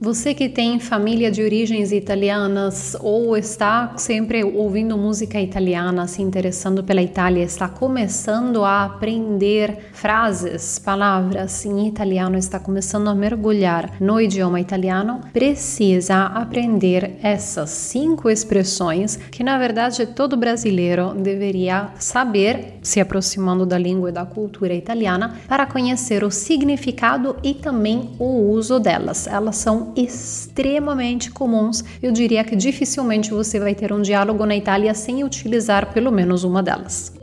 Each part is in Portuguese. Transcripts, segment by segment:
Você que tem família de origens italianas ou está sempre ouvindo música italiana, se interessando pela Itália, está começando a aprender frases, palavras em italiano, está começando a mergulhar no idioma italiano, precisa aprender essas cinco expressões que, na verdade, todo brasileiro deveria saber, se aproximando da língua e da cultura italiana, para conhecer o significado e também o uso delas. Elas são extremamente comuns. Eu diria que dificilmente você vai ter um diálogo na Itália sem utilizar pelo menos uma delas.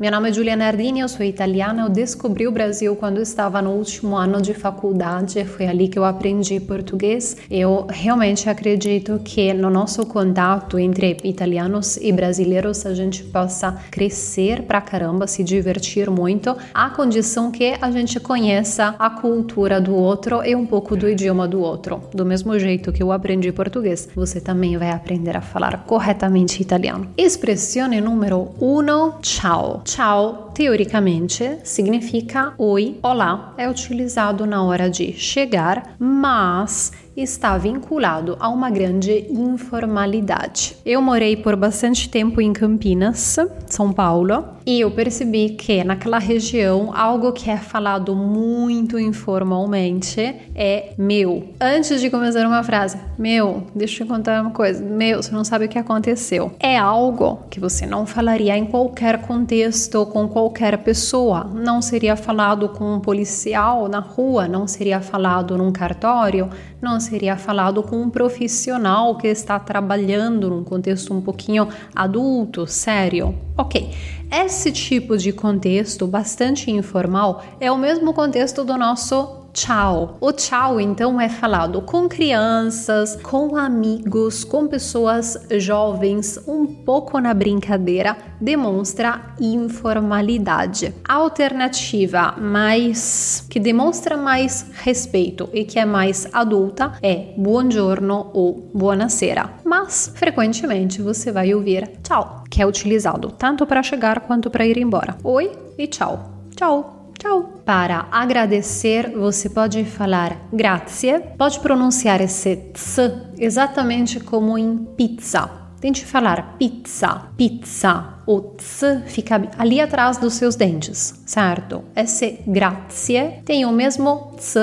Meu nome é Giulia Nardini, eu sou italiana. Eu descobri o Brasil quando estava no último ano de faculdade. Foi ali que eu aprendi português. Eu realmente acredito que no nosso contato entre italianos e brasileiros a gente possa crescer pra caramba, se divertir muito, à condição que a gente conheça a cultura do outro e um pouco do idioma do outro. Do mesmo jeito que eu aprendi português, você também vai aprender a falar corretamente italiano. Expressione número 1, ciao. Ciao, teoricamente, significa oi, olá. É utilizado na hora de chegar, mas está vinculado a uma grande informalidade. Eu morei por bastante tempo em Campinas, São Paulo, e eu percebi que naquela região algo que é falado muito informalmente é meu. Antes de começar uma frase, meu, deixa eu contar uma coisa, meu, você não sabe o que aconteceu. É algo que você não falaria em qualquer contexto com qualquer pessoa. Não seria falado com um policial na rua, não seria falado num cartório, não seria falado com um profissional que está trabalhando num contexto um pouquinho adulto, sério. Ok, esse tipo de contexto bastante informal é o mesmo contexto do nosso tchau. O tchau, então, é falado com crianças, com amigos, com pessoas jovens, um pouco na brincadeira, demonstra informalidade. A alternativa mais que demonstra mais respeito e que é mais adulta é buongiorno ou buonasera. Mas frequentemente você vai ouvir tchau, que é utilizado tanto para chegar quanto para ir embora. Oi e tchau. Tchau. Tchau. Para agradecer, você pode falar grazie, pode pronunciar esse ts exatamente como em pizza. Tente falar pizza, pizza. O ts fica ali atrás dos seus dentes, certo? Esse grazie tem o mesmo ts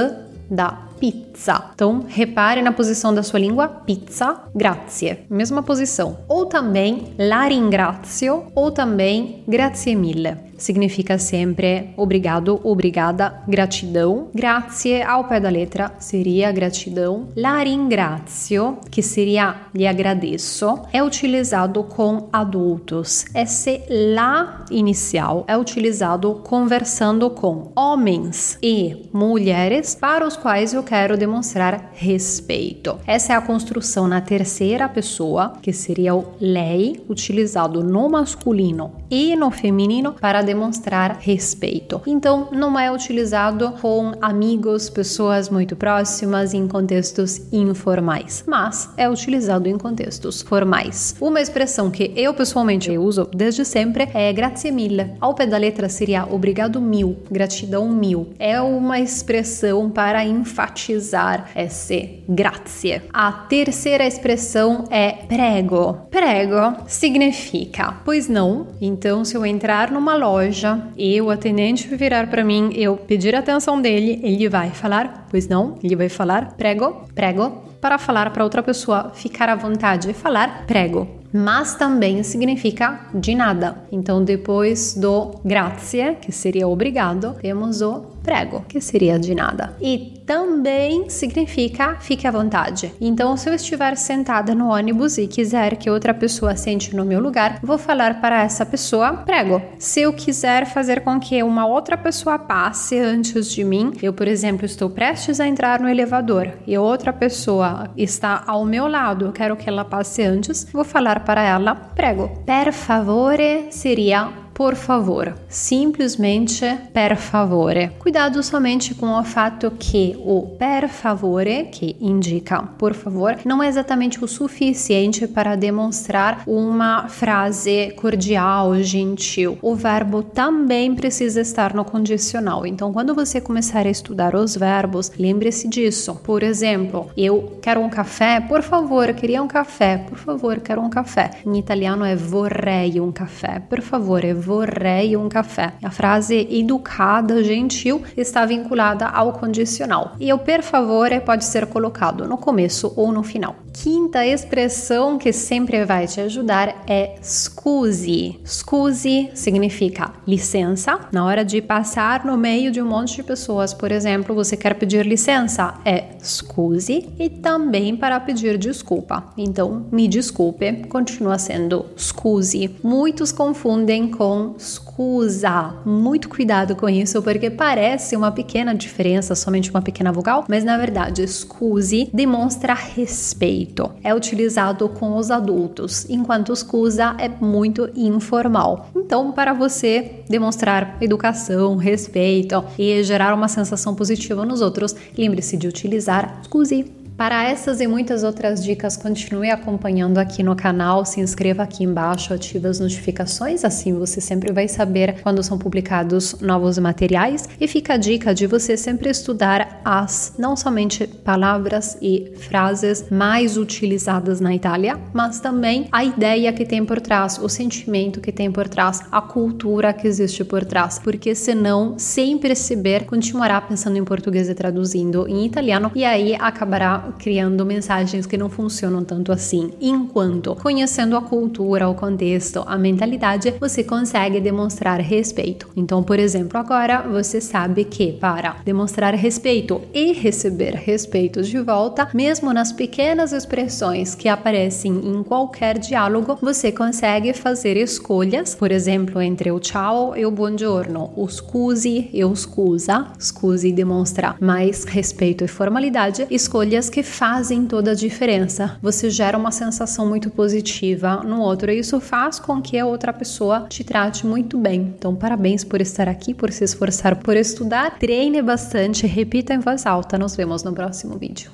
da pizza. Então, repare na posição da sua língua, pizza, grazie. Mesma posição. Ou também la ringrazio, ou também grazie mille significa sempre obrigado, obrigada, gratidão. Grazie ao pé da letra seria gratidão. La ringrazio, que seria lhe agradeço, é utilizado com adultos. Esse lá inicial é utilizado conversando com homens e mulheres para os quais eu quero demonstrar respeito. Essa é a construção na terceira pessoa, que seria o lei, utilizado no masculino e no feminino para demonstrar respeito. Então, não é utilizado com amigos, pessoas muito próximas em contextos informais, mas é utilizado em contextos formais. Uma expressão que eu pessoalmente uso desde sempre é grazie mille. Ao pé da letra seria obrigado mil, gratidão mil. É uma expressão para enfatizar esse grazie. A terceira expressão é prego. Prego significa pois não. Então, se eu entrar numa loja e o atendente virar para mim, eu pedir a atenção dele, ele vai falar, pois não, ele vai falar prego, prego, para falar para outra pessoa ficar à vontade e falar prego. Mas também significa de nada. Então, depois do grazie, que seria obrigado, temos o prego, que seria de nada. E também significa fique à vontade. Então, se eu estiver sentada no ônibus e quiser que outra pessoa sente no meu lugar, vou falar para essa pessoa prego. Se eu quiser fazer com que uma outra pessoa passe antes de mim, eu, por exemplo, estou prestes a entrar no elevador e outra pessoa está ao meu lado, quero que ela passe antes, vou falar para ela prego. Per favore seria por favor. Simplesmente per favore. Cuidado somente com o fato que o per favore, que indica por favor, não é exatamente o suficiente para demonstrar uma frase cordial, gentil. O verbo também precisa estar no condicional. Então, quando você começar a estudar os verbos, lembre-se disso. Por exemplo, eu quero um café, por favor, queria um café, por favor, quero um café. Em italiano é vorrei um café, por favor, é vorrei um café. A frase educada, gentil, está vinculada ao condicional. E o per favore pode ser colocado no começo ou no final. Quinta expressão que sempre vai te ajudar é scusi. Scusi significa licença. Na hora de passar no meio de um monte de pessoas, por exemplo, você quer pedir licença, é scusi. E também para pedir desculpa. Então, me desculpe, continua sendo scusi. Muitos confundem com scusa. Muito cuidado com isso, porque parece uma pequena diferença, somente uma pequena vogal, mas na verdade, scusi demonstra respeito respeito. É utilizado com os adultos, enquanto scusa é muito informal. Então, para você demonstrar educação, respeito e gerar uma sensação positiva nos outros, lembre-se de utilizar scusi. Para essas e muitas outras dicas, continue acompanhando aqui no canal, se inscreva aqui embaixo, ative as notificações, assim você sempre vai saber quando são publicados novos materiais. E fica a dica de você sempre estudar as não somente palavras e frases mais utilizadas na Itália, mas também a ideia que tem por trás, o sentimento que tem por trás, a cultura que existe por trás, porque senão, sem perceber, continuará pensando em português e traduzindo em italiano e aí acabará criando mensagens que não funcionam tanto assim. Enquanto conhecendo a cultura, o contexto, a mentalidade, você consegue demonstrar respeito. Então, por exemplo, agora você sabe que para demonstrar respeito e receber respeito de volta, mesmo nas pequenas expressões que aparecem em qualquer diálogo, você consegue fazer escolhas, por exemplo, entre o ciao e o buongiorno, o scusi e o scusa. Scusi demonstra mais respeito e formalidade, escolhas que fazem toda a diferença. Você gera uma sensação muito positiva no outro e isso faz com que a outra pessoa te trate muito bem. Então, parabéns por estar aqui, por se esforçar por estudar. Treine bastante, repita em voz alta. Nos vemos no próximo vídeo.